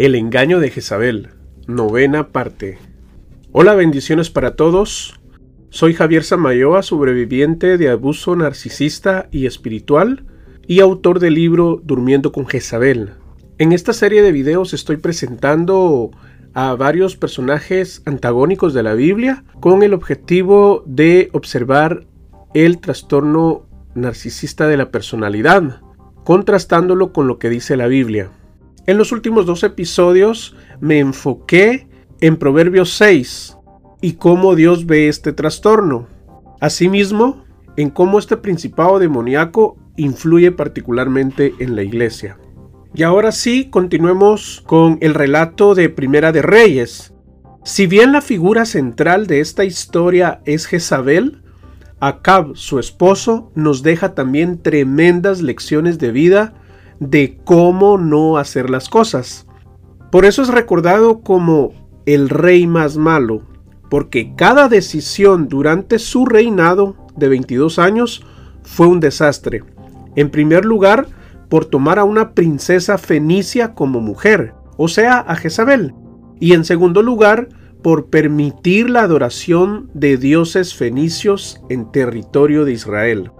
El engaño de Jezabel, novena parte. Hola, bendiciones para todos. Soy Javier Samayoa, sobreviviente de abuso narcisista y espiritual y autor del libro Durmiendo con Jezabel. En esta serie de videos estoy presentando a varios personajes antagónicos de la Biblia con el objetivo de observar el trastorno narcisista de la personalidad, contrastándolo con lo que dice la Biblia. En los últimos dos episodios me enfoqué en Proverbios 6 y cómo Dios ve este trastorno. Asimismo, en cómo este principado demoníaco influye particularmente en la iglesia. Y ahora sí, continuemos con el relato de Primera de Reyes. Si bien la figura central de esta historia es Jezabel, Acab, su esposo, nos deja también tremendas lecciones de vida de cómo no hacer las cosas. Por eso es recordado como el rey más malo, porque cada decisión durante su reinado de 22 años fue un desastre. En primer lugar, por tomar a una princesa fenicia como mujer, o sea, a Jezabel. Y en segundo lugar, por permitir la adoración de dioses fenicios en territorio de Israel.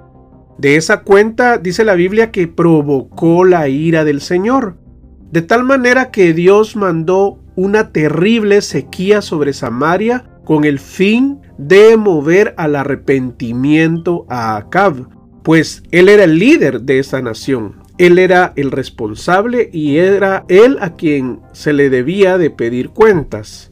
De esa cuenta dice la Biblia que provocó la ira del Señor, de tal manera que Dios mandó una terrible sequía sobre Samaria con el fin de mover al arrepentimiento a Acab, pues él era el líder de esa nación. Él era el responsable y era él a quien se le debía de pedir cuentas.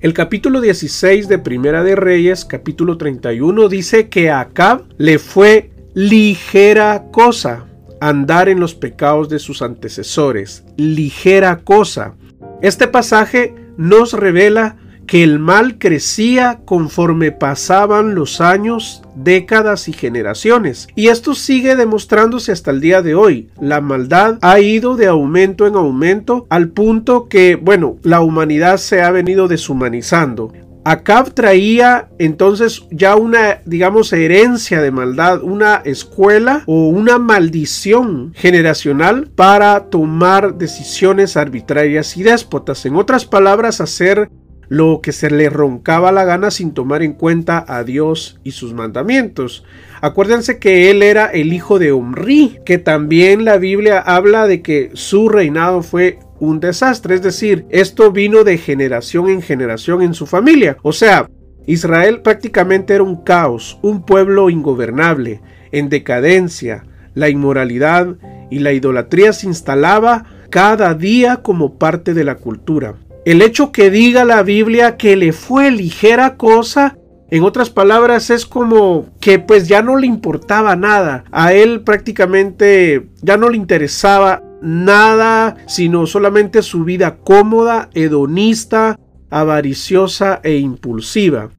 El capítulo 16 de Primera de Reyes, capítulo 31, dice que Acab le fue ligera cosa andar en los pecados de sus antecesores, ligera cosa. Este pasaje nos revela que el mal crecía conforme pasaban los años, décadas y generaciones. Y esto sigue demostrándose hasta el día de hoy. La maldad ha ido de aumento en aumento al punto que, bueno, la humanidad se ha venido deshumanizando. Acab traía entonces ya una, digamos, herencia de maldad, una escuela o una maldición generacional para tomar decisiones arbitrarias y déspotas. En otras palabras, hacer lo que se le roncaba la gana sin tomar en cuenta a Dios y sus mandamientos. Acuérdense que él era el hijo de Omri, que también la Biblia habla de que su reinado fue un desastre. Es decir, esto vino de generación en generación en su familia. O sea, Israel prácticamente era un caos, un pueblo ingobernable, en decadencia. La inmoralidad y la idolatría se instalaba cada día como parte de la cultura. El hecho que diga la Biblia que le fue ligera cosa, en otras palabras, es como que pues ya no le importaba nada. A él prácticamente ya no le interesaba nada, sino solamente su vida cómoda, hedonista, avariciosa e impulsiva.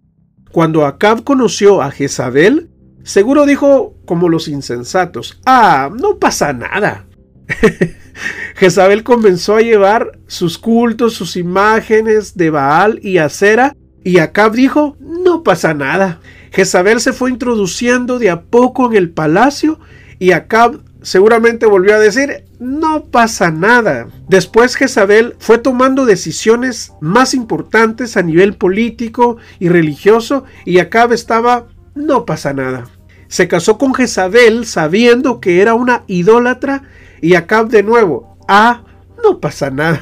Cuando Acab conoció a Jezabel, seguro dijo como los insensatos, ah, no pasa nada. Jezabel comenzó a llevar sus cultos, sus imágenes de Baal y Acera, y Acab dijo, no pasa nada. Jezabel se fue introduciendo de a poco en el palacio y Acab seguramente volvió a decir, no pasa nada. Después Jezabel fue tomando decisiones más importantes a nivel político y religioso y Acab estaba, no pasa nada. Se casó con Jezabel sabiendo que era una idólatra y Acab de nuevo, ah, no pasa nada.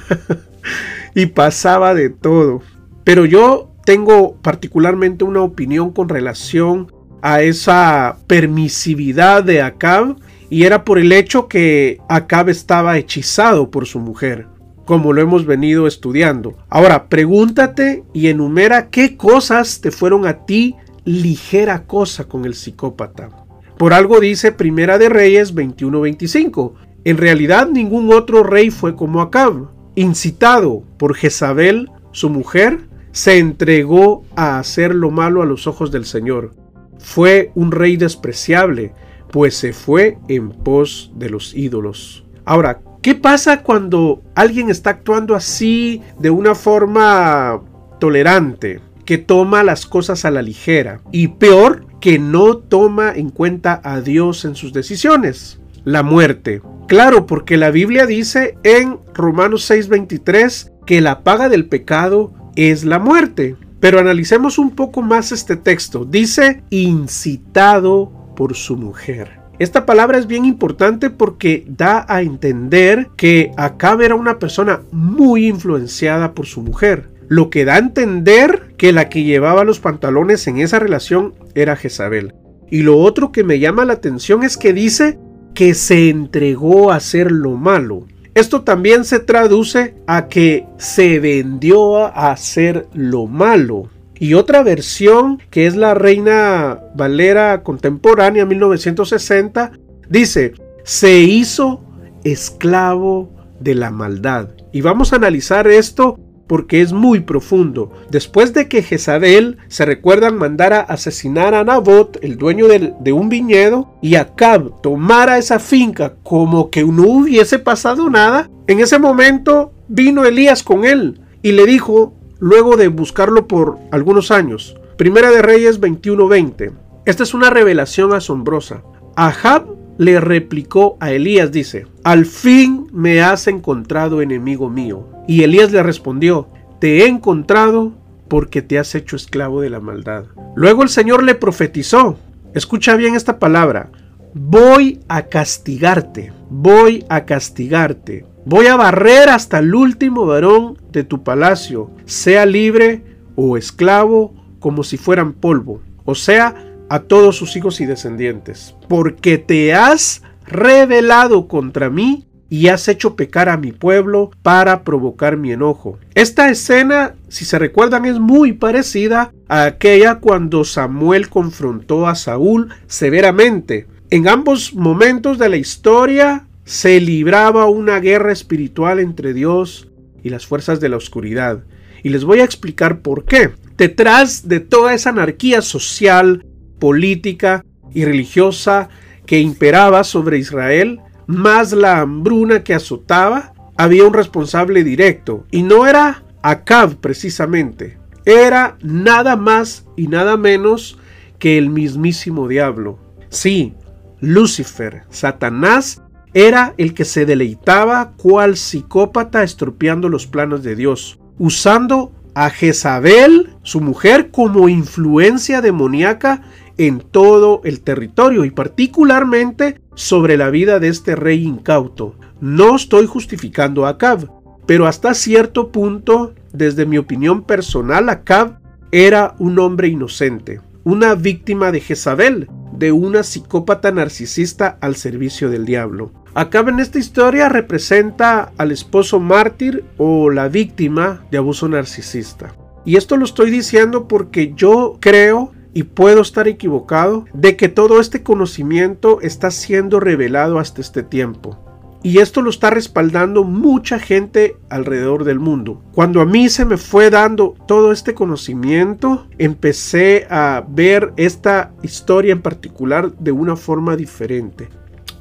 y pasaba de todo. Pero yo tengo particularmente una opinión con relación a esa permisividad de Acab y era por el hecho que Acab estaba hechizado por su mujer, como lo hemos venido estudiando. Ahora, pregúntate y enumera qué cosas te fueron a ti ligera cosa con el psicópata. Por algo dice Primera de Reyes 21:25. En realidad ningún otro rey fue como Acab. Incitado por Jezabel, su mujer, se entregó a hacer lo malo a los ojos del Señor. Fue un rey despreciable, pues se fue en pos de los ídolos. Ahora, ¿qué pasa cuando alguien está actuando así de una forma tolerante, que toma las cosas a la ligera y peor, que no toma en cuenta a Dios en sus decisiones? La muerte. Claro, porque la Biblia dice en Romanos 6:23 que la paga del pecado es la muerte. Pero analicemos un poco más este texto. Dice incitado por su mujer. Esta palabra es bien importante porque da a entender que Acab era una persona muy influenciada por su mujer. Lo que da a entender que la que llevaba los pantalones en esa relación era Jezabel. Y lo otro que me llama la atención es que dice que se entregó a hacer lo malo. Esto también se traduce a que se vendió a hacer lo malo. Y otra versión, que es la Reina Valera contemporánea 1960, dice, se hizo esclavo de la maldad. Y vamos a analizar esto porque es muy profundo. Después de que Jezabel, se recuerdan, mandara asesinar a Nabot, el dueño de un viñedo, y Acab tomara esa finca como que no hubiese pasado nada, en ese momento vino Elías con él y le dijo, luego de buscarlo por algunos años. Primera de Reyes 21:20. Esta es una revelación asombrosa. Ahab le replicó a Elías, dice, al fin me has encontrado enemigo mío. Y Elías le respondió, te he encontrado porque te has hecho esclavo de la maldad. Luego el Señor le profetizó, escucha bien esta palabra, voy a castigarte, voy a castigarte Voy a barrer hasta el último varón de tu palacio, sea libre o esclavo, como si fueran polvo, o sea, a todos sus hijos y descendientes, porque te has rebelado contra mí y has hecho pecar a mi pueblo para provocar mi enojo. Esta escena, si se recuerdan, es muy parecida a aquella cuando Samuel confrontó a Saúl severamente. En ambos momentos de la historia, se libraba una guerra espiritual entre Dios y las fuerzas de la oscuridad. Y les voy a explicar por qué. Detrás de toda esa anarquía social, política y religiosa que imperaba sobre Israel, más la hambruna que azotaba, había un responsable directo. Y no era Acab precisamente. Era nada más y nada menos que el mismísimo diablo. Sí, Lucifer, Satanás, era el que se deleitaba cual psicópata estropeando los planos de Dios, usando a Jezabel, su mujer, como influencia demoníaca en todo el territorio y particularmente sobre la vida de este rey incauto. No estoy justificando a Acab, pero hasta cierto punto, desde mi opinión personal, Acab era un hombre inocente, una víctima de Jezabel, de una psicópata narcisista al servicio del diablo. Acá en esta historia representa al esposo mártir o la víctima de abuso narcisista. Y esto lo estoy diciendo porque yo creo y puedo estar equivocado de que todo este conocimiento está siendo revelado hasta este tiempo. Y esto lo está respaldando mucha gente alrededor del mundo. Cuando a mí se me fue dando todo este conocimiento, empecé a ver esta historia en particular de una forma diferente.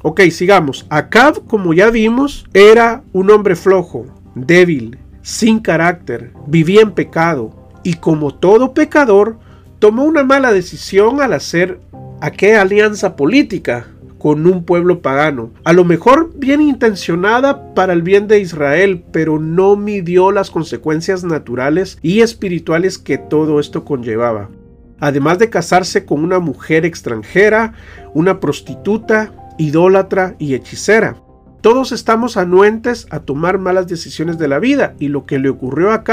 Ok, sigamos. Acab, como ya vimos, era un hombre flojo, débil, sin carácter, vivía en pecado y como todo pecador, tomó una mala decisión al hacer aquella alianza política con un pueblo pagano, a lo mejor bien intencionada para el bien de Israel, pero no midió las consecuencias naturales y espirituales que todo esto conllevaba. Además de casarse con una mujer extranjera, una prostituta, idólatra y hechicera. Todos estamos anuentes a tomar malas decisiones de la vida y lo que le ocurrió a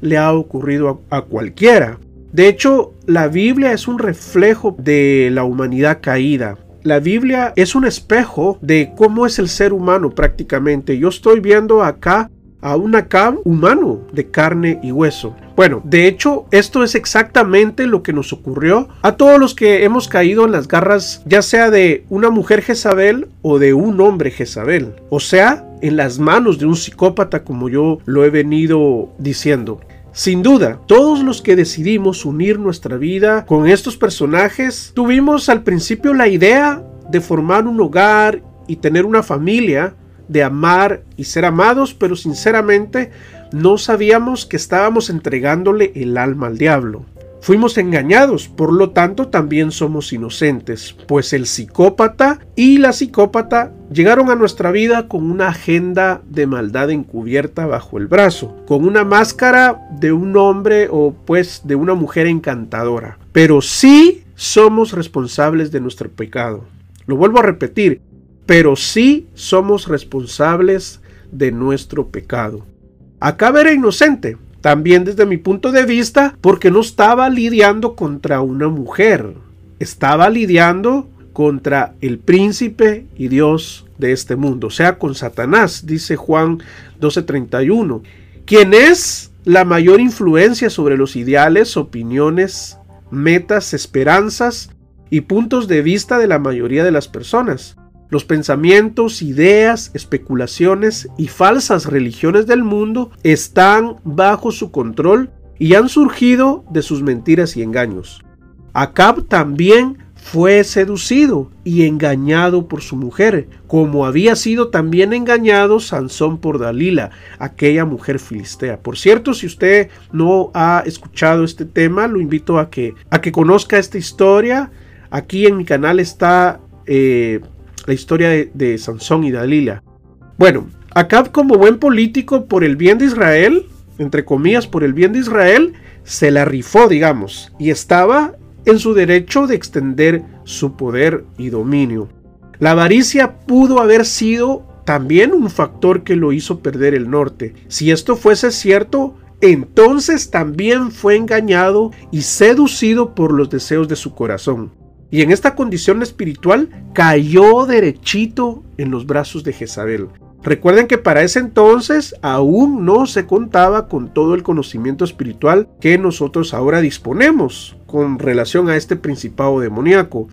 le ha ocurrido a, a cualquiera. De hecho, la Biblia es un reflejo de la humanidad caída. La Biblia es un espejo de cómo es el ser humano prácticamente. Yo estoy viendo acá a un Acab humano de carne y hueso. Bueno, de hecho, esto es exactamente lo que nos ocurrió a todos los que hemos caído en las garras, ya sea de una mujer Jezabel o de un hombre Jezabel. O sea, en las manos de un psicópata, como yo lo he venido diciendo. Sin duda, todos los que decidimos unir nuestra vida con estos personajes, tuvimos al principio la idea de formar un hogar y tener una familia, de amar y ser amados, pero sinceramente no sabíamos que estábamos entregándole el alma al diablo. Fuimos engañados, por lo tanto también somos inocentes, pues el psicópata y la psicópata llegaron a nuestra vida con una agenda de maldad encubierta bajo el brazo, con una máscara de un hombre o pues de una mujer encantadora. Pero sí somos responsables de nuestro pecado. Lo vuelvo a repetir, pero sí somos responsables de nuestro pecado. Acá era inocente, también desde mi punto de vista, porque no estaba lidiando contra una mujer, estaba lidiando contra el príncipe y Dios de este mundo, o sea, con Satanás, dice Juan 12:31, quien es la mayor influencia sobre los ideales, opiniones, metas, esperanzas y puntos de vista de la mayoría de las personas. Los pensamientos, ideas, especulaciones y falsas religiones del mundo están bajo su control y han surgido de sus mentiras y engaños. Acab también fue seducido y engañado por su mujer, como había sido también engañado Sansón por Dalila, aquella mujer filistea. Por cierto, si usted no ha escuchado este tema, lo invito a que, a que conozca esta historia. Aquí en mi canal está eh, la historia de, Sansón y Dalila. Bueno, Acab como buen político por el bien de Israel, entre comillas, por el bien de Israel, se la rifó, digamos, y estaba en su derecho de extender su poder y dominio. La avaricia pudo haber sido también un factor que lo hizo perder el norte. Si esto fuese cierto, entonces también fue engañado y seducido por los deseos de su corazón y en esta condición espiritual cayó derechito en los brazos de Jezabel. Recuerden que para ese entonces aún no se contaba con todo el conocimiento espiritual que nosotros ahora disponemos con relación a este principado demoníaco.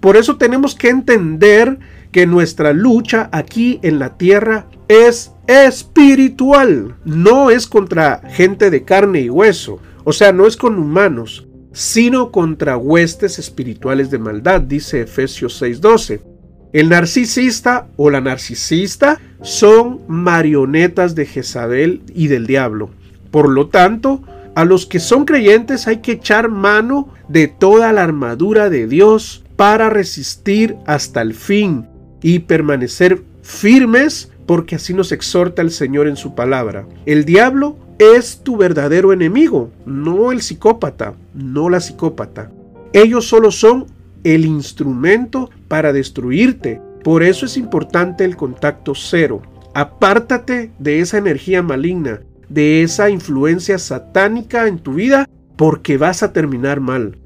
Por eso tenemos que entender que nuestra lucha aquí en la tierra es espiritual, no es contra gente de carne y hueso, o sea, no es con humanos, sino contra huestes espirituales de maldad, dice Efesios 6:12. El narcisista o la narcisista son marionetas de Jezabel y del diablo. Por lo tanto, a los que son creyentes hay que echar mano de toda la armadura de Dios para resistir hasta el fin y permanecer firmes porque así nos exhorta el Señor en su palabra. El diablo es tu verdadero enemigo, no el psicópata, no la psicópata. Ellos solo son el instrumento para destruirte. Por eso es importante el contacto cero. Apártate de esa energía maligna, de esa influencia satánica en tu vida, porque vas a terminar mal.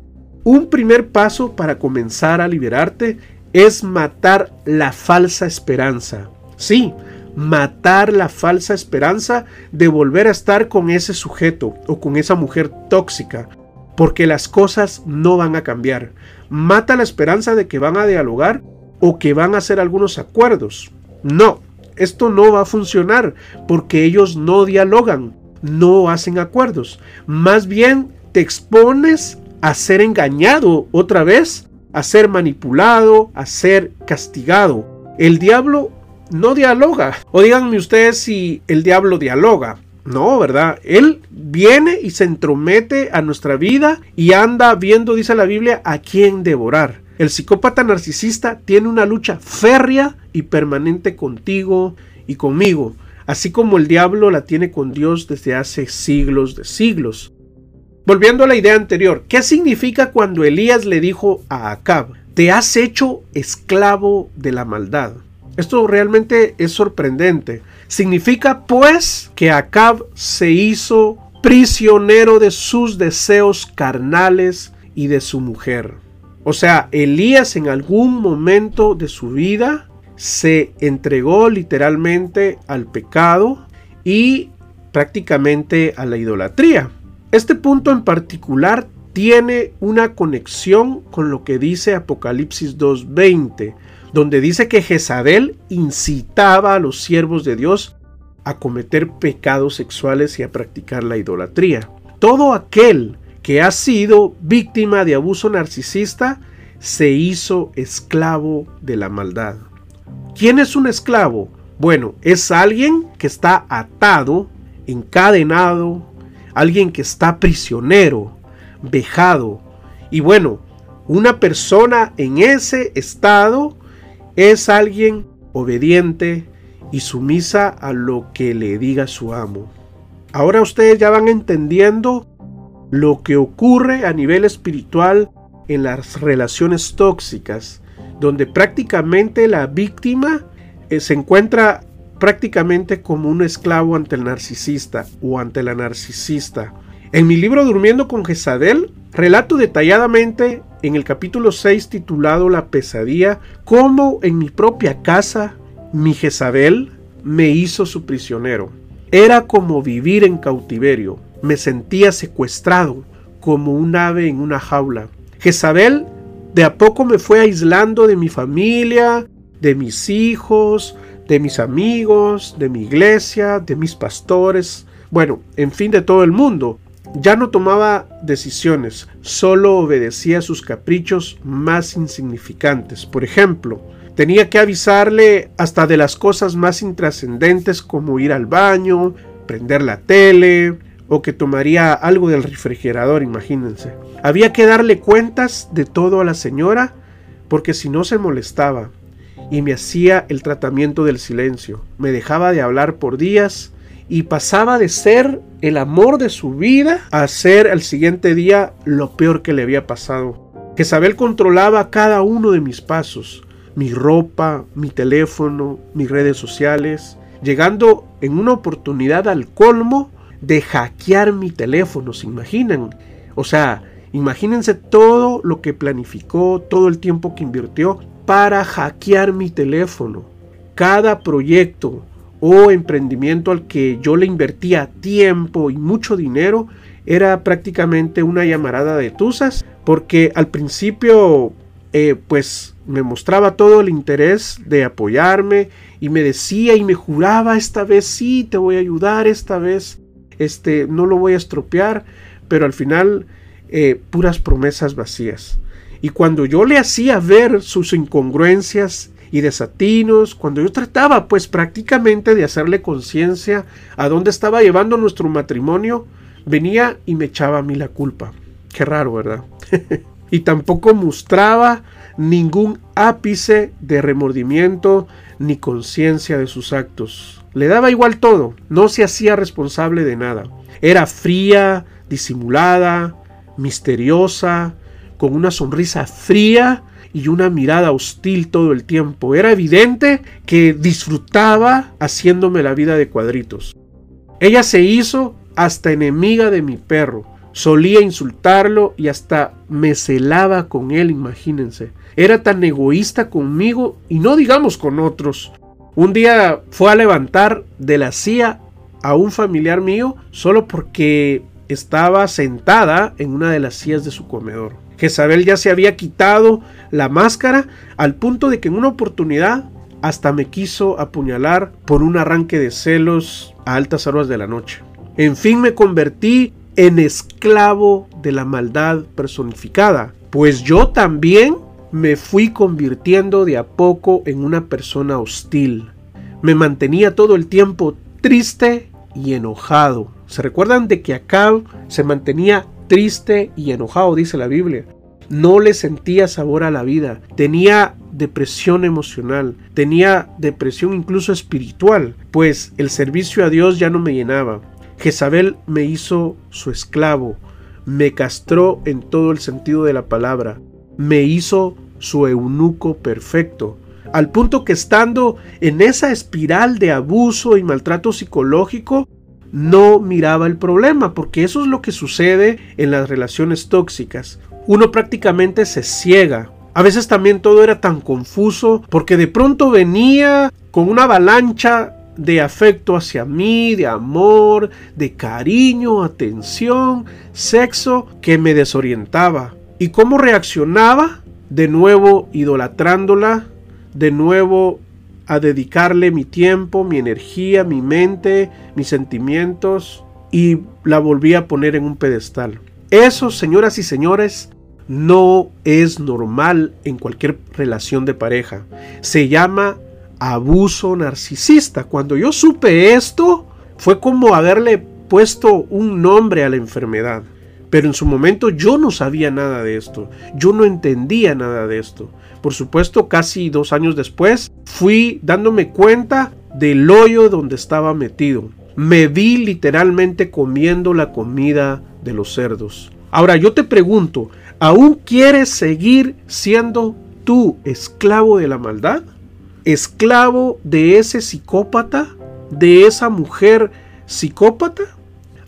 Un primer paso para comenzar a liberarte es matar la falsa esperanza. Sí, matar la falsa esperanza de volver a estar con ese sujeto o con esa mujer tóxica, porque las cosas no van a cambiar. Mata la esperanza de que van a dialogar o que van a hacer algunos acuerdos. No, esto no va a funcionar porque ellos no dialogan, no hacen acuerdos. Más bien te expones a ser engañado otra vez, a ser manipulado, a ser castigado. El diablo no dialoga. O díganme ustedes si el diablo dialoga. No, ¿verdad? Él viene y se entromete a nuestra vida y anda viendo, dice la Biblia, a quién devorar. El psicópata narcisista tiene una lucha férrea y permanente contigo y conmigo, así como el diablo la tiene con Dios desde hace siglos de siglos. Volviendo a la idea anterior, ¿qué significa cuando Elías le dijo a Acab, te has hecho esclavo de la maldad? Esto realmente es sorprendente. Significa pues que Acab se hizo prisionero de sus deseos carnales y de su mujer. O sea, Elías en algún momento de su vida se entregó literalmente al pecado y prácticamente a la idolatría. Este punto en particular tiene una conexión con lo que dice Apocalipsis 2.20 donde dice que Jezabel incitaba a los siervos de Dios a cometer pecados sexuales y a practicar la idolatría. Todo aquel que ha sido víctima de abuso narcisista se hizo esclavo de la maldad. ¿Quién es un esclavo? Bueno, es alguien que está atado, encadenado, alguien que está prisionero, vejado. Y bueno, una persona en ese estado es alguien obediente y sumisa a lo que le diga su amo. Ahora ustedes ya van entendiendo lo que ocurre a nivel espiritual en las relaciones tóxicas, donde prácticamente la víctima eh, se encuentra prácticamente como un esclavo ante el narcisista o ante la narcisista. En mi libro Durmiendo con Jezabel, relato detalladamente en el capítulo 6 titulado La pesadilla, cómo en mi propia casa mi Jezabel me hizo su prisionero. Era como vivir en cautiverio. Me sentía secuestrado, como un ave en una jaula. Jezabel de a poco me fue aislando de mi familia, de mis hijos, de mis amigos, de mi iglesia, de mis pastores, bueno, en fin, de todo el mundo. Ya no tomaba decisiones, solo obedecía sus caprichos más insignificantes. Por ejemplo, tenía que avisarle hasta de las cosas más intrascendentes como ir al baño, prender la tele o que tomaría algo del refrigerador, imagínense. Había que darle cuentas de todo a la señora porque si no se molestaba y me hacía el tratamiento del silencio. Me dejaba de hablar por días y pasaba de ser el amor de su vida a ser al siguiente día lo peor que le había pasado. Jezabel controlaba cada uno de mis pasos, mi ropa, mi teléfono, mis redes sociales, llegando en una oportunidad al colmo de hackear mi teléfono, ¿se imaginan? O sea, imagínense todo lo que planificó, todo el tiempo que invirtió para hackear mi teléfono. Cada proyecto o emprendimiento al que yo le invertía tiempo y mucho dinero era prácticamente una llamarada de tusas porque al principio eh, pues me mostraba todo el interés de apoyarme y me decía y me juraba esta vez sí te voy a ayudar esta vez este no lo voy a estropear pero al final eh, puras promesas vacías. Y cuando yo le hacía ver sus incongruencias y desatinos, cuando yo trataba pues prácticamente de hacerle conciencia a dónde estaba llevando nuestro matrimonio, venía y me echaba a mí la culpa. Qué raro, ¿verdad? y tampoco mostraba ningún ápice de remordimiento ni conciencia de sus actos. Le daba igual todo, no se hacía responsable de nada. Era fría, disimulada, misteriosa, con una sonrisa fría y una mirada hostil todo el tiempo. Era evidente que disfrutaba haciéndome la vida de cuadritos. Ella se hizo hasta enemiga de mi perro. Solía insultarlo y hasta me celaba con él, imagínense. Era tan egoísta conmigo y no digamos con otros. Un día fue a levantar de la silla a un familiar mío solo porque estaba sentada en una de las sillas de su comedor. Jezabel ya se había quitado la máscara al punto de que en una oportunidad hasta me quiso apuñalar por un arranque de celos a altas horas de la noche. En fin me convertí en esclavo de la maldad personificada, pues yo también me fui convirtiendo de a poco en una persona hostil. Me mantenía todo el tiempo triste y enojado. ¿Se recuerdan de que Acab se mantenía triste y enojado, dice la Biblia. No le sentía sabor a la vida, tenía depresión emocional, tenía depresión incluso espiritual, pues el servicio a Dios ya no me llenaba. Jezabel me hizo su esclavo, me castró en todo el sentido de la palabra, me hizo su eunuco perfecto, al punto que estando en esa espiral de abuso y maltrato psicológico, no miraba el problema, porque eso es lo que sucede en las relaciones tóxicas. Uno prácticamente se ciega. A veces también todo era tan confuso porque de pronto venía con una avalancha de afecto hacia mí, de amor, de cariño, atención, sexo, que me desorientaba. ¿Y cómo reaccionaba? De nuevo idolatrándola, de nuevo a dedicarle mi tiempo, mi energía, mi mente, mis sentimientos y la volví a poner en un pedestal. Eso, señoras y señores, no es normal en cualquier relación de pareja. Se llama abuso narcisista. Cuando yo supe esto, fue como haberle puesto un nombre a la enfermedad. Pero en su momento yo no sabía nada de esto, yo no entendía nada de esto. Por supuesto, casi dos años después, fui dándome cuenta del hoyo donde estaba metido. Me vi literalmente comiendo la comida de los cerdos. Ahora yo te pregunto, ¿aún quieres seguir siendo tú esclavo de la maldad? ¿Esclavo de ese psicópata? ¿De esa mujer psicópata?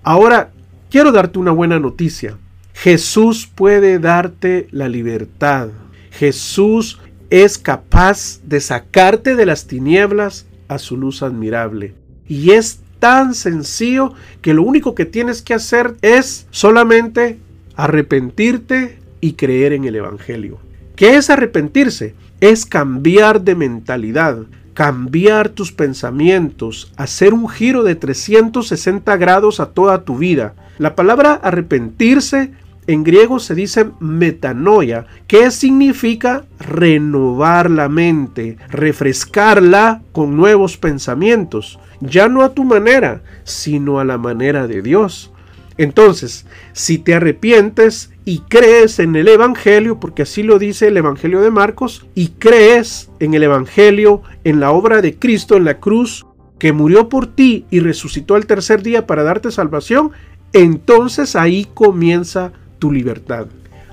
Ahora, quiero darte una buena noticia. Jesús puede darte la libertad. Jesús es capaz de sacarte de las tinieblas a su luz admirable. Y es tan sencillo que lo único que tienes que hacer es solamente arrepentirte y creer en el Evangelio. ¿Qué es arrepentirse? Es cambiar de mentalidad, cambiar tus pensamientos, hacer un giro de 360 grados a toda tu vida. La palabra arrepentirse en griego se dice metanoia, que significa renovar la mente, refrescarla con nuevos pensamientos, ya no a tu manera, sino a la manera de Dios. Entonces, si te arrepientes y crees en el Evangelio, porque así lo dice el Evangelio de Marcos, y crees en el Evangelio, en la obra de Cristo en la cruz, que murió por ti y resucitó al tercer día para darte salvación, entonces ahí comienza tu libertad.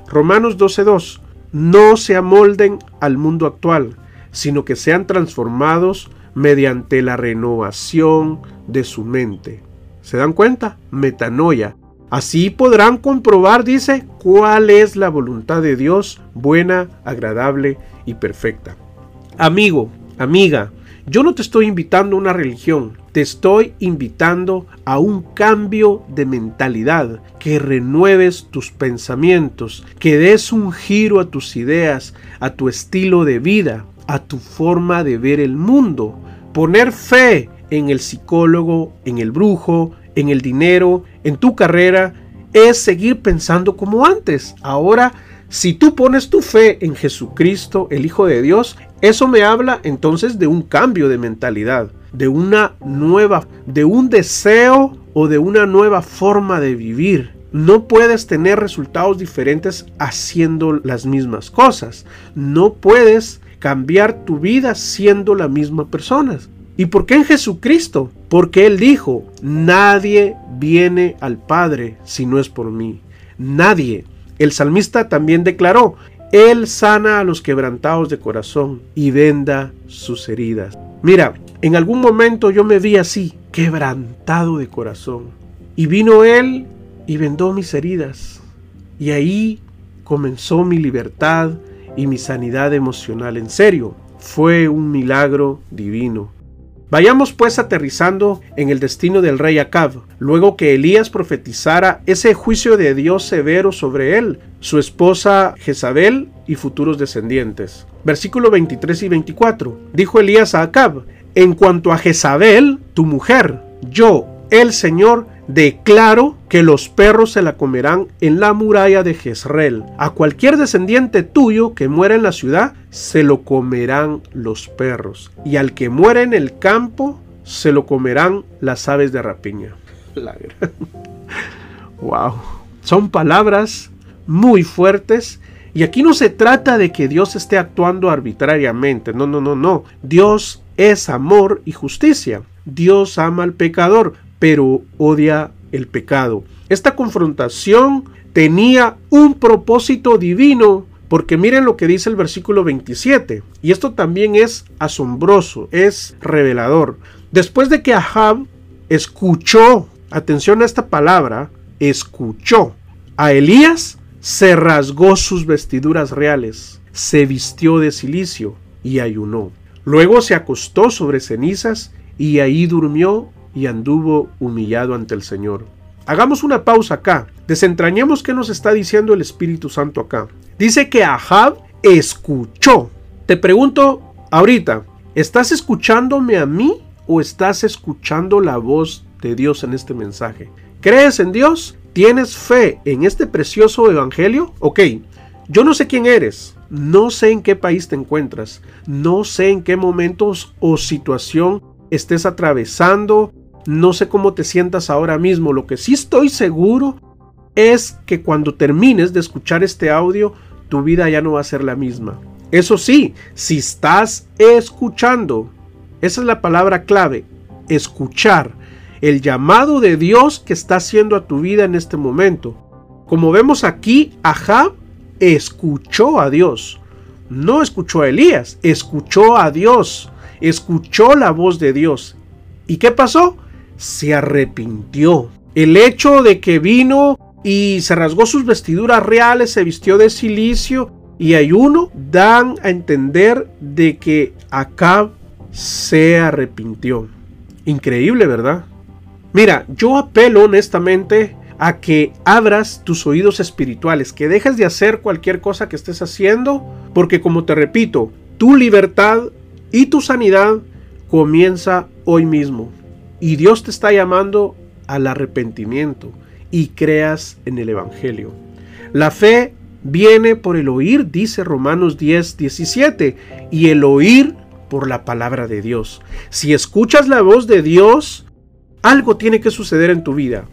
Romanos 12.2. No se amolden al mundo actual, sino que sean transformados mediante la renovación de su mente. ¿Se dan cuenta? Metanoia. Así podrán comprobar, dice, cuál es la voluntad de Dios, buena, agradable y perfecta. Amigo, amiga, yo no te estoy invitando a una religión, te estoy invitando a un cambio de mentalidad, que renueves tus pensamientos, que des un giro a tus ideas, a tu estilo de vida, a tu forma de ver el mundo. Poner fe en el psicólogo, en el brujo, en el dinero, en tu carrera, es seguir pensando como antes. Ahora si tú pones tu fe en Jesucristo, el Hijo de Dios, eso me habla entonces de un cambio de mentalidad, de una nueva, de un deseo o de una nueva forma de vivir. No puedes tener resultados diferentes haciendo las mismas cosas. No puedes cambiar tu vida siendo la misma persona. ¿Y por qué en Jesucristo? Porque Él dijo, nadie viene al Padre si no es por mí. Nadie. El salmista también declaró, Él sana a los quebrantados de corazón y venda sus heridas. Mira, en algún momento yo me vi así, quebrantado de corazón. Y vino Él y vendó mis heridas. Y ahí comenzó mi libertad y mi sanidad emocional. En serio, fue un milagro divino. Vayamos pues aterrizando en el destino del rey Acab, luego que Elías profetizara ese juicio de Dios severo sobre él, su esposa Jezabel y futuros descendientes. Versículo 23 y 24. Dijo Elías a Acab, en cuanto a Jezabel, tu mujer, yo, el Señor, declaro que los perros se la comerán en la muralla de Jezreel. A cualquier descendiente tuyo que muera en la ciudad, se lo comerán los perros. Y al que muera en el campo, se lo comerán las aves de rapiña. wow. Son palabras muy fuertes. Y aquí no se trata de que Dios esté actuando arbitrariamente. No, no, no, no. Dios es amor y justicia. Dios ama al pecador, pero odia el pecado. Esta confrontación tenía un propósito divino, porque miren lo que dice el versículo 27, y esto también es asombroso, es revelador. Después de que Ahab escuchó, atención a esta palabra, escuchó a Elías, se rasgó sus vestiduras reales, se vistió de silicio y ayunó. Luego se acostó sobre cenizas y ahí durmió y anduvo humillado ante el Señor. Hagamos una pausa acá. Desentrañemos qué nos está diciendo el Espíritu Santo acá. Dice que Ahab escuchó. Te pregunto ahorita, ¿estás escuchándome a mí o estás escuchando la voz de Dios en este mensaje? ¿Crees en Dios? ¿Tienes fe en este precioso evangelio? Ok, yo no sé quién eres, no sé en qué país te encuentras, no sé en qué momentos o situación estés atravesando, no sé cómo te sientas ahora mismo. Lo que sí estoy seguro es que cuando termines de escuchar este audio, tu vida ya no va a ser la misma. Eso sí, si estás escuchando, esa es la palabra clave, escuchar el llamado de Dios que está haciendo a tu vida en este momento. Como vemos aquí, Ahab escuchó a Dios. No escuchó a Elías, escuchó a Dios, escuchó la voz de Dios. ¿Y qué pasó? Se arrepintió. El hecho de que vino y se rasgó sus vestiduras reales, se vistió de silicio y ayuno, dan a entender de que Acab se arrepintió. Increíble, ¿verdad? Mira, yo apelo honestamente a que abras tus oídos espirituales, que dejes de hacer cualquier cosa que estés haciendo, porque como te repito, tu libertad y tu sanidad comienza hoy mismo. Y Dios te está llamando al arrepentimiento y creas en el Evangelio. La fe viene por el oír, dice Romanos 10, 17, y el oír por la palabra de Dios. Si escuchas la voz de Dios, algo tiene que suceder en tu vida.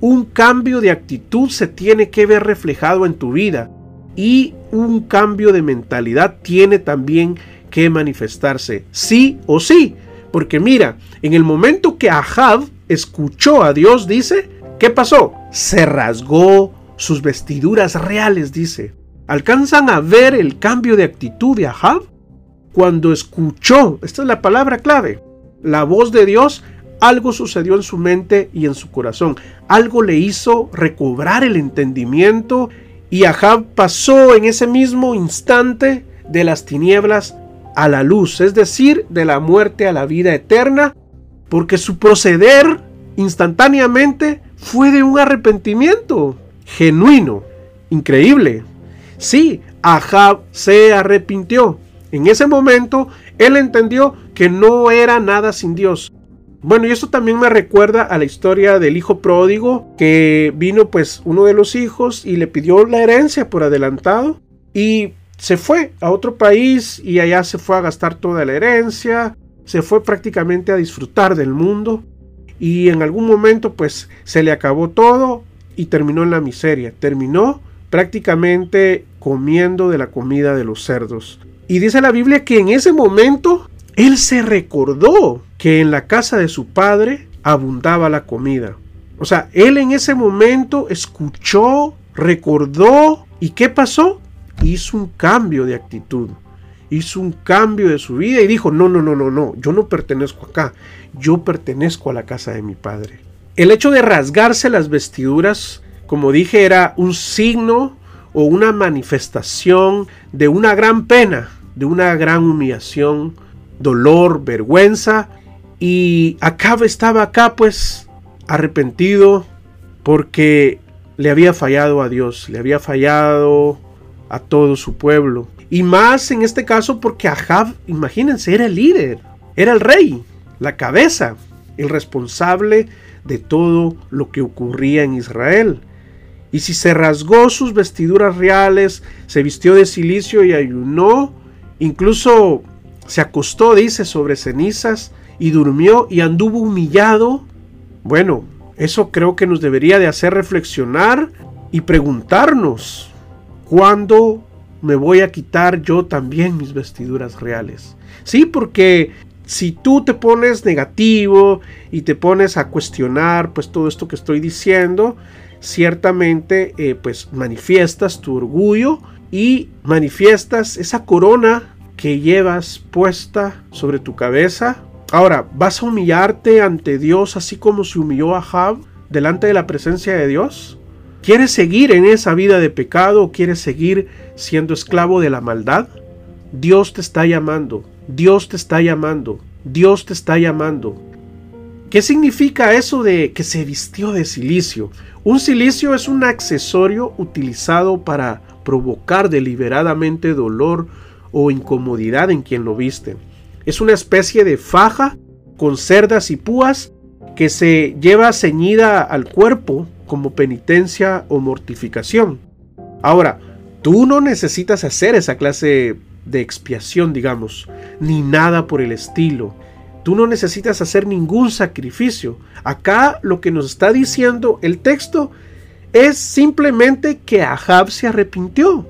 Un cambio de actitud se tiene que ver reflejado en tu vida y un cambio de mentalidad tiene también que manifestarse, sí o sí. Porque mira, en el momento que Ahab escuchó a Dios, dice, ¿qué pasó? Se rasgó sus vestiduras reales, dice. ¿Alcanzan a ver el cambio de actitud de Ahab? Cuando escuchó, esta es la palabra clave, la voz de Dios, algo sucedió en su mente y en su corazón. Algo le hizo recobrar el entendimiento y Ahab pasó en ese mismo instante de las tinieblas a la luz, es decir, de la muerte a la vida eterna, porque su proceder instantáneamente fue de un arrepentimiento genuino, increíble. Sí, Ahab se arrepintió. En ese momento, él entendió que no era nada sin Dios, bueno, y esto también me recuerda a la historia del hijo pródigo, que vino pues uno de los hijos y le pidió la herencia por adelantado y se fue a otro país y allá se fue a gastar toda la herencia, se fue prácticamente a disfrutar del mundo y en algún momento pues se le acabó todo y terminó en la miseria, terminó prácticamente comiendo de la comida de los cerdos. Y dice la Biblia que en ese momento él se recordó que en la casa de su padre abundaba la comida. O sea, él en ese momento escuchó, recordó y ¿qué pasó? Hizo un cambio de actitud, hizo un cambio de su vida y dijo, no, no, no, no, no, yo no pertenezco acá, yo pertenezco a la casa de mi padre. El hecho de rasgarse las vestiduras, como dije, era un signo o una manifestación de una gran pena, de una gran humillación, dolor, vergüenza y estaba acá pues arrepentido porque le había fallado a Dios, le había fallado a todo su pueblo. Y más en este caso porque Ahab, imagínense, era el líder, era el rey, la cabeza, el responsable de todo lo que ocurría en Israel. Y si se rasgó sus vestiduras reales, se vistió de silicio y ayunó, incluso se acostó, dice, sobre cenizas, y durmió y anduvo humillado, bueno, eso creo que nos debería de hacer reflexionar y preguntarnos, ¿cuándo me voy a quitar yo también mis vestiduras reales? Sí, porque si tú te pones negativo y te pones a cuestionar pues todo esto que estoy diciendo, ciertamente eh, pues manifiestas tu orgullo y manifiestas esa corona que llevas puesta sobre tu cabeza Ahora, ¿vas a humillarte ante Dios así como se humilló a Jab delante de la presencia de Dios? ¿Quieres seguir en esa vida de pecado o quieres seguir siendo esclavo de la maldad? Dios te está llamando, Dios te está llamando, Dios te está llamando. ¿Qué significa eso de que se vistió de silicio? Un silicio es un accesorio utilizado para provocar deliberadamente dolor o incomodidad en quien lo viste. Es una especie de faja con cerdas y púas que se lleva ceñida al cuerpo como penitencia o mortificación. Ahora, tú no necesitas hacer esa clase de expiación, digamos, ni nada por el estilo. Tú no necesitas hacer ningún sacrificio. Acá lo que nos está diciendo el texto es simplemente que Ahab se arrepintió.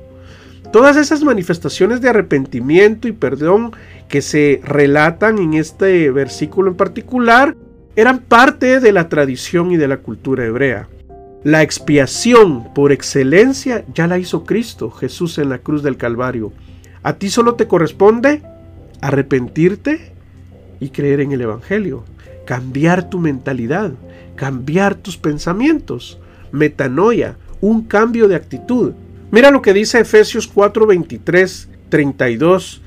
Todas esas manifestaciones de arrepentimiento y perdón que se relatan en este versículo en particular eran parte de la tradición y de la cultura hebrea. La expiación por excelencia ya la hizo Cristo, Jesús en la cruz del Calvario. A ti solo te corresponde arrepentirte y creer en el Evangelio, cambiar tu mentalidad, cambiar tus pensamientos, metanoia, un cambio de actitud. Mira lo que dice Efesios 4, 23, 32.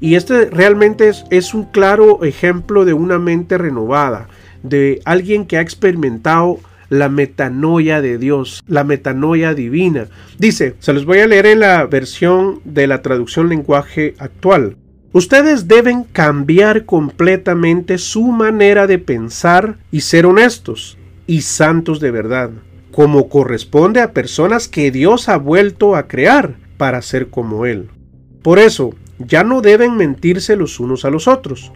Y este realmente es, es un claro ejemplo de una mente renovada, de alguien que ha experimentado la metanoia de Dios, la metanoia divina. Dice, se los voy a leer en la versión de la traducción lenguaje actual. Ustedes deben cambiar completamente su manera de pensar y ser honestos y santos de verdad, como corresponde a personas que Dios ha vuelto a crear para ser como Él. Por eso, ya no deben mentirse los unos a los otros.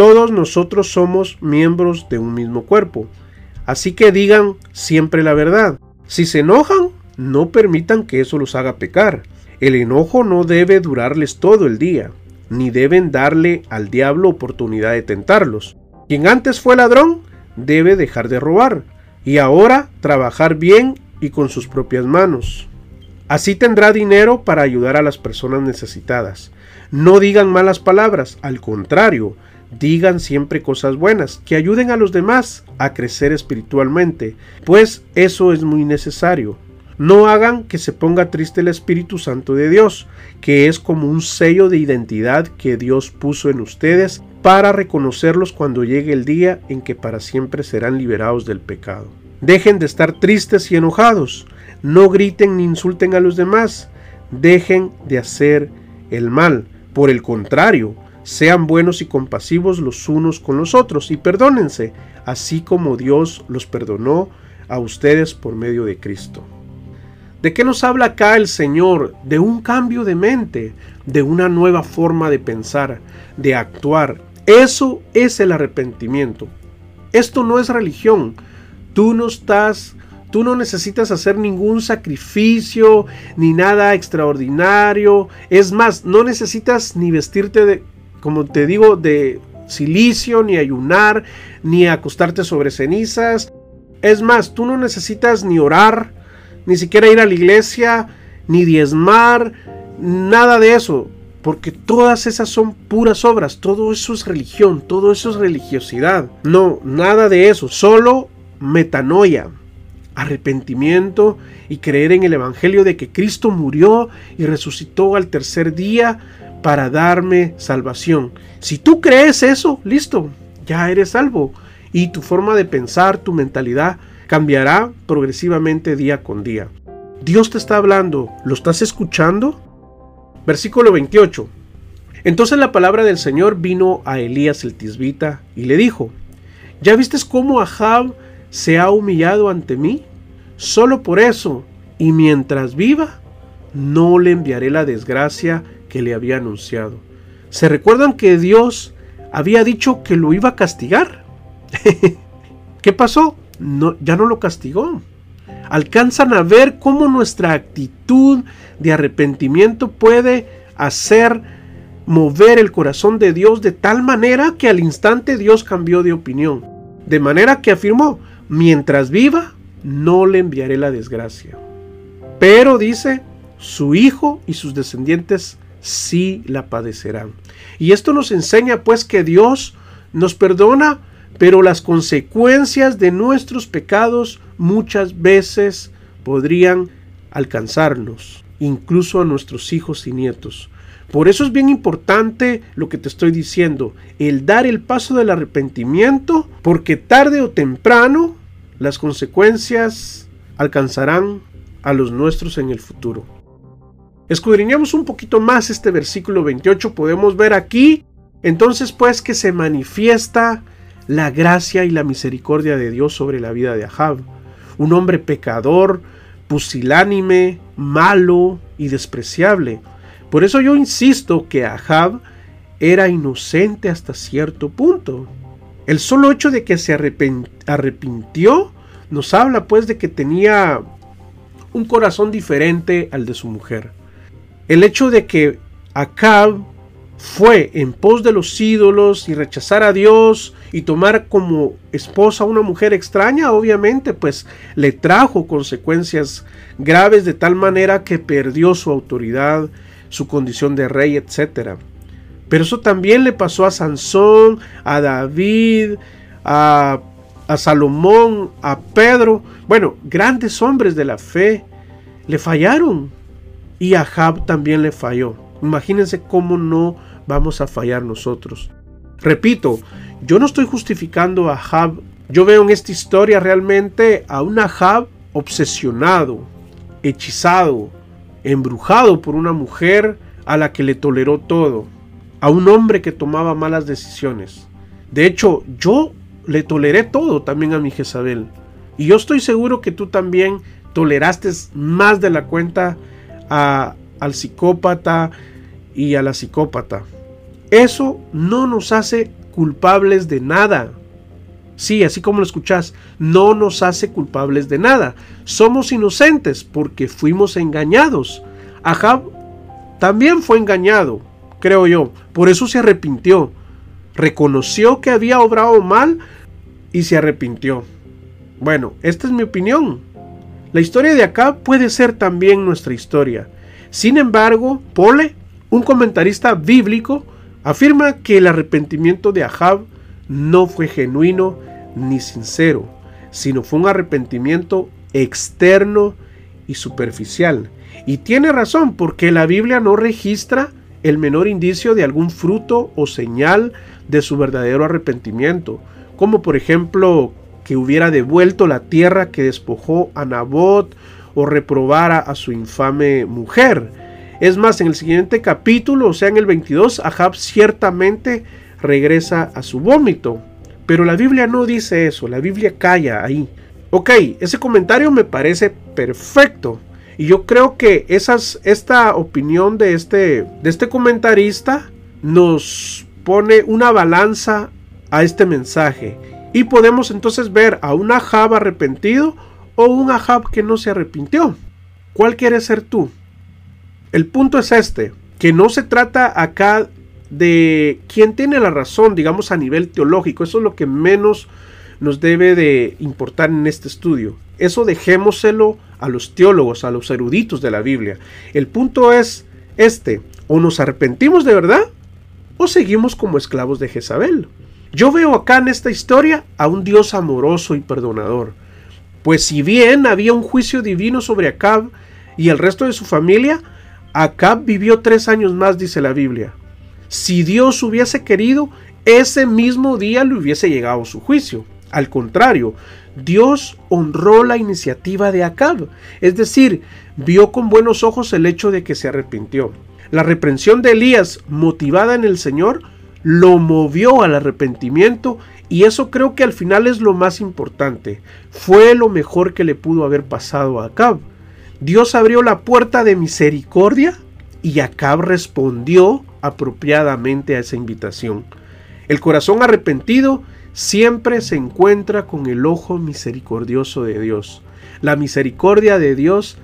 Todos nosotros somos miembros de un mismo cuerpo Así que digan siempre la verdad. Si se enojan, no permitan que eso los haga pecar. El enojo no debe durarles todo el día, ni deben darle al diablo oportunidad de tentarlos. Quien antes fue ladrón debe dejar de robar y ahora trabajar bien y con sus propias manos. Así tendrá dinero para ayudar a las personas necesitadas. No digan malas palabras, al contrario, Digan siempre cosas buenas, que ayuden a los demás a crecer espiritualmente, pues eso es muy necesario. No hagan que se ponga triste el Espíritu Santo de Dios, que es como un sello de identidad que Dios puso en ustedes para reconocerlos cuando llegue el día en que para siempre serán liberados del pecado. Dejen de estar tristes y enojados, no griten ni insulten a los demás, dejen de hacer el mal. Por el contrario, sean buenos y compasivos los unos con los otros y perdónense, así como Dios los perdonó a ustedes por medio de Cristo. ¿De qué nos habla acá el Señor? De un cambio de mente, de una nueva forma de pensar, de actuar. Eso es el arrepentimiento. Esto no es religión. Tú no estás Tú no necesitas hacer ningún sacrificio ni nada extraordinario. Es más, no necesitas ni vestirte de, como te digo, de silicio, ni ayunar, ni acostarte sobre cenizas. Es más, tú no necesitas ni orar, ni siquiera ir a la iglesia, ni diezmar, nada de eso. Porque todas esas son puras obras, todo eso es religión, todo eso es religiosidad. No, nada de eso, solo metanoia, arrepentimiento y creer en el Evangelio de que Cristo murió y resucitó al tercer día para darme salvación. Si tú crees eso, listo, ya eres salvo. Y tu forma de pensar, tu mentalidad cambiará progresivamente día con día. Dios te está hablando, ¿lo estás escuchando? Versículo 28. Entonces la palabra del Señor vino a Elías el tisbita y le dijo, ¿ya vistes cómo Ahab se ha humillado ante mí? Solo por eso, y mientras viva, no le enviaré la desgracia que le había anunciado. ¿Se recuerdan que Dios había dicho que lo iba a castigar? ¿Qué pasó? No, ya no lo castigó. Alcanzan a ver cómo nuestra actitud de arrepentimiento puede hacer mover el corazón de Dios de tal manera que al instante Dios cambió de opinión. De manera que afirmó, mientras viva, no le enviaré la desgracia. Pero dice, su hijo y sus descendientes sí la padecerán. Y esto nos enseña pues que Dios nos perdona, pero las consecuencias de nuestros pecados muchas veces podrían alcanzarnos, incluso a nuestros hijos y nietos. Por eso es bien importante lo que te estoy diciendo, el dar el paso del arrepentimiento, porque tarde o temprano las consecuencias alcanzarán a los nuestros en el futuro. Escudriñamos un poquito más este versículo 28, podemos ver aquí entonces pues que se manifiesta la gracia y la misericordia de Dios sobre la vida de Ahab, un hombre pecador, pusilánime, malo y despreciable. Por eso yo insisto que Ahab era inocente hasta cierto punto. El solo hecho de que se arrepintió nos habla pues de que tenía un corazón diferente al de su mujer. El hecho de que Acab fue en pos de los ídolos y rechazar a Dios y tomar como esposa a una mujer extraña, obviamente, pues le trajo consecuencias graves de tal manera que perdió su autoridad, su condición de rey, etc. Pero eso también le pasó a Sansón, a David, a, a Salomón, a Pedro. Bueno, grandes hombres de la fe le fallaron. Y a Jab también le falló. Imagínense cómo no vamos a fallar nosotros. Repito, yo no estoy justificando a Ahab. Yo veo en esta historia realmente a un Ahab obsesionado, hechizado, embrujado por una mujer a la que le toleró todo, a un hombre que tomaba malas decisiones. De hecho, yo le toleré todo también a mi Jezabel. Y yo estoy seguro que tú también toleraste más de la cuenta al psicópata y a la psicópata. Eso no nos hace culpables de nada. Sí, así como lo escuchás, no nos hace culpables de nada. Somos inocentes porque fuimos engañados. Ahab también fue engañado, creo yo. Por eso se arrepintió. Reconoció que había obrado mal y se arrepintió. Bueno, esta es mi opinión. La historia de acá puede ser también nuestra historia. Sin embargo, Pole, un comentarista bíblico, Afirma que el arrepentimiento de Ahab no fue genuino ni sincero, sino fue un arrepentimiento externo y superficial. Y tiene razón, porque la Biblia no registra el menor indicio de algún fruto o señal de su verdadero arrepentimiento, como por ejemplo que hubiera devuelto la tierra que despojó a Nabot o reprobara a su infame mujer. Es más, en el siguiente capítulo, o sea, en el 22, Ahab ciertamente regresa a su vómito. Pero la Biblia no dice eso, la Biblia calla ahí. Ok, ese comentario me parece perfecto. Y yo creo que esas, esta opinión de este, de este comentarista nos pone una balanza a este mensaje. Y podemos entonces ver a un Ahab arrepentido o un Ahab que no se arrepintió. ¿Cuál quieres ser tú? El punto es este, que no se trata acá de quién tiene la razón, digamos a nivel teológico, eso es lo que menos nos debe de importar en este estudio. Eso dejémoselo a los teólogos, a los eruditos de la Biblia. El punto es este, o nos arrepentimos de verdad o seguimos como esclavos de Jezabel. Yo veo acá en esta historia a un Dios amoroso y perdonador. Pues si bien había un juicio divino sobre Acab y el resto de su familia, Acab vivió tres años más, dice la Biblia. Si Dios hubiese querido, ese mismo día le hubiese llegado su juicio. Al contrario, Dios honró la iniciativa de Acab, es decir, vio con buenos ojos el hecho de que se arrepintió. La reprensión de Elías, motivada en el Señor, lo movió al arrepentimiento y eso creo que al final es lo más importante. Fue lo mejor que le pudo haber pasado a Acab. Dios abrió la puerta de misericordia y Acab respondió apropiadamente a esa invitación. El corazón arrepentido siempre se encuentra con el ojo misericordioso de Dios. La misericordia de Dios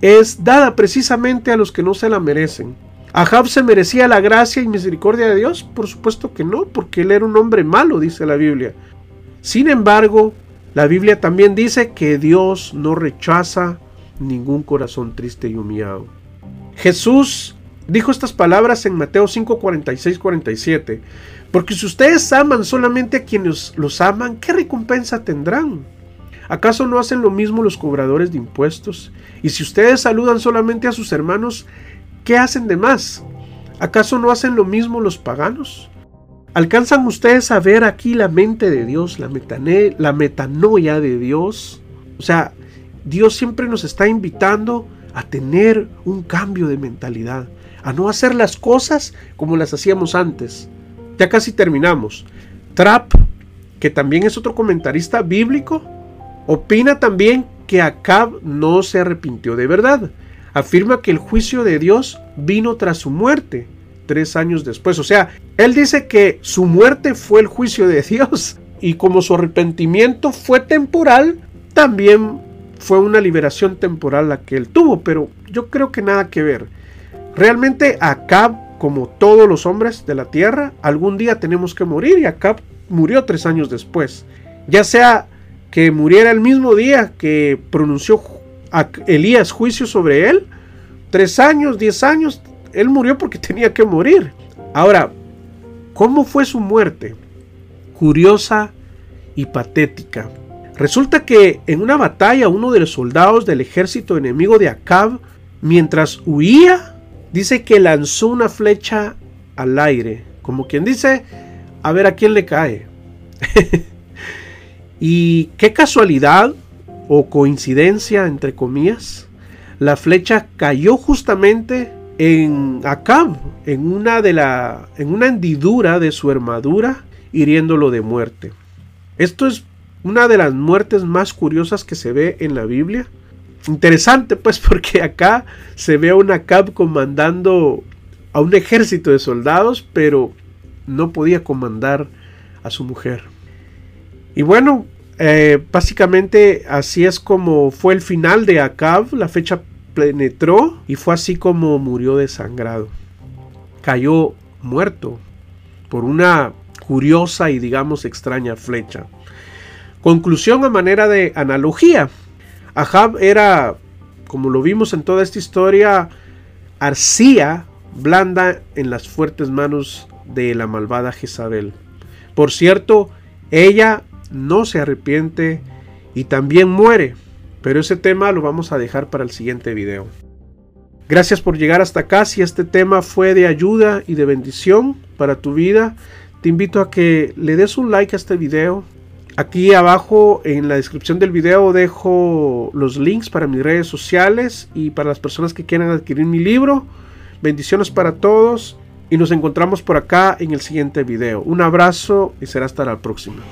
es dada precisamente a los que no se la merecen. ¿Ahab se merecía la gracia y misericordia de Dios? Por supuesto que no, porque él era un hombre malo, dice la Biblia. Sin embargo, la Biblia también dice que Dios no rechaza ningún corazón triste y humillado. Jesús dijo estas palabras en Mateo 5, 46, 47. Porque si ustedes aman solamente a quienes los aman, ¿qué recompensa tendrán? ¿Acaso no hacen lo mismo los cobradores de impuestos? Y si ustedes saludan solamente a sus hermanos, ¿qué hacen de más? ¿Acaso no hacen lo mismo los paganos? ¿Alcanzan ustedes a ver aquí la mente de Dios, la, la metanoia de Dios? O sea, Dios siempre nos está invitando a tener un cambio de mentalidad, a no hacer las cosas como las hacíamos antes. Ya casi terminamos. Trapp, que también es otro comentarista bíblico, opina también que Acab no se arrepintió de verdad. Afirma que el juicio de Dios vino tras su muerte, tres años después. O sea, él dice que su muerte fue el juicio de Dios. Y como su arrepentimiento fue temporal, también fue una liberación temporal la que él tuvo, pero yo creo que nada que ver. Realmente Acab, como todos los hombres de la tierra, algún día tenemos que morir y Acab murió tres años después. Ya sea que muriera el mismo día que pronunció Elías juicio sobre él, tres años, diez años, él murió porque tenía que morir. Ahora, ¿cómo fue su muerte? Curiosa y patética. Resulta que en una batalla uno de los soldados del ejército enemigo de Acab, mientras huía, dice que lanzó una flecha al aire, como quien dice, a ver a quién le cae. y qué casualidad o coincidencia, entre comillas, la flecha cayó justamente en Acab, en una, de la, en una hendidura de su armadura, hiriéndolo de muerte. Esto es una de las muertes más curiosas que se ve en la Biblia. Interesante pues porque acá se ve a un Acab comandando a un ejército de soldados, pero no podía comandar a su mujer. Y bueno, eh, básicamente así es como fue el final de Acab, la fecha penetró y fue así como murió desangrado. Cayó muerto por una curiosa y digamos extraña flecha. Conclusión a manera de analogía. Ahab era, como lo vimos en toda esta historia, arcía blanda en las fuertes manos de la malvada Jezabel. Por cierto, ella no se arrepiente y también muere pero ese tema lo vamos a dejar para el siguiente video. Gracias por llegar hasta acá. Si este tema fue de ayuda y de bendición para tu vida, te invito a que le des un like a este video. Aquí abajo en la descripción del video dejo los links para mis redes sociales y para las personas que quieran adquirir mi libro. Bendiciones para todos y nos encontramos por acá en el siguiente video. Un abrazo y será hasta la próxima.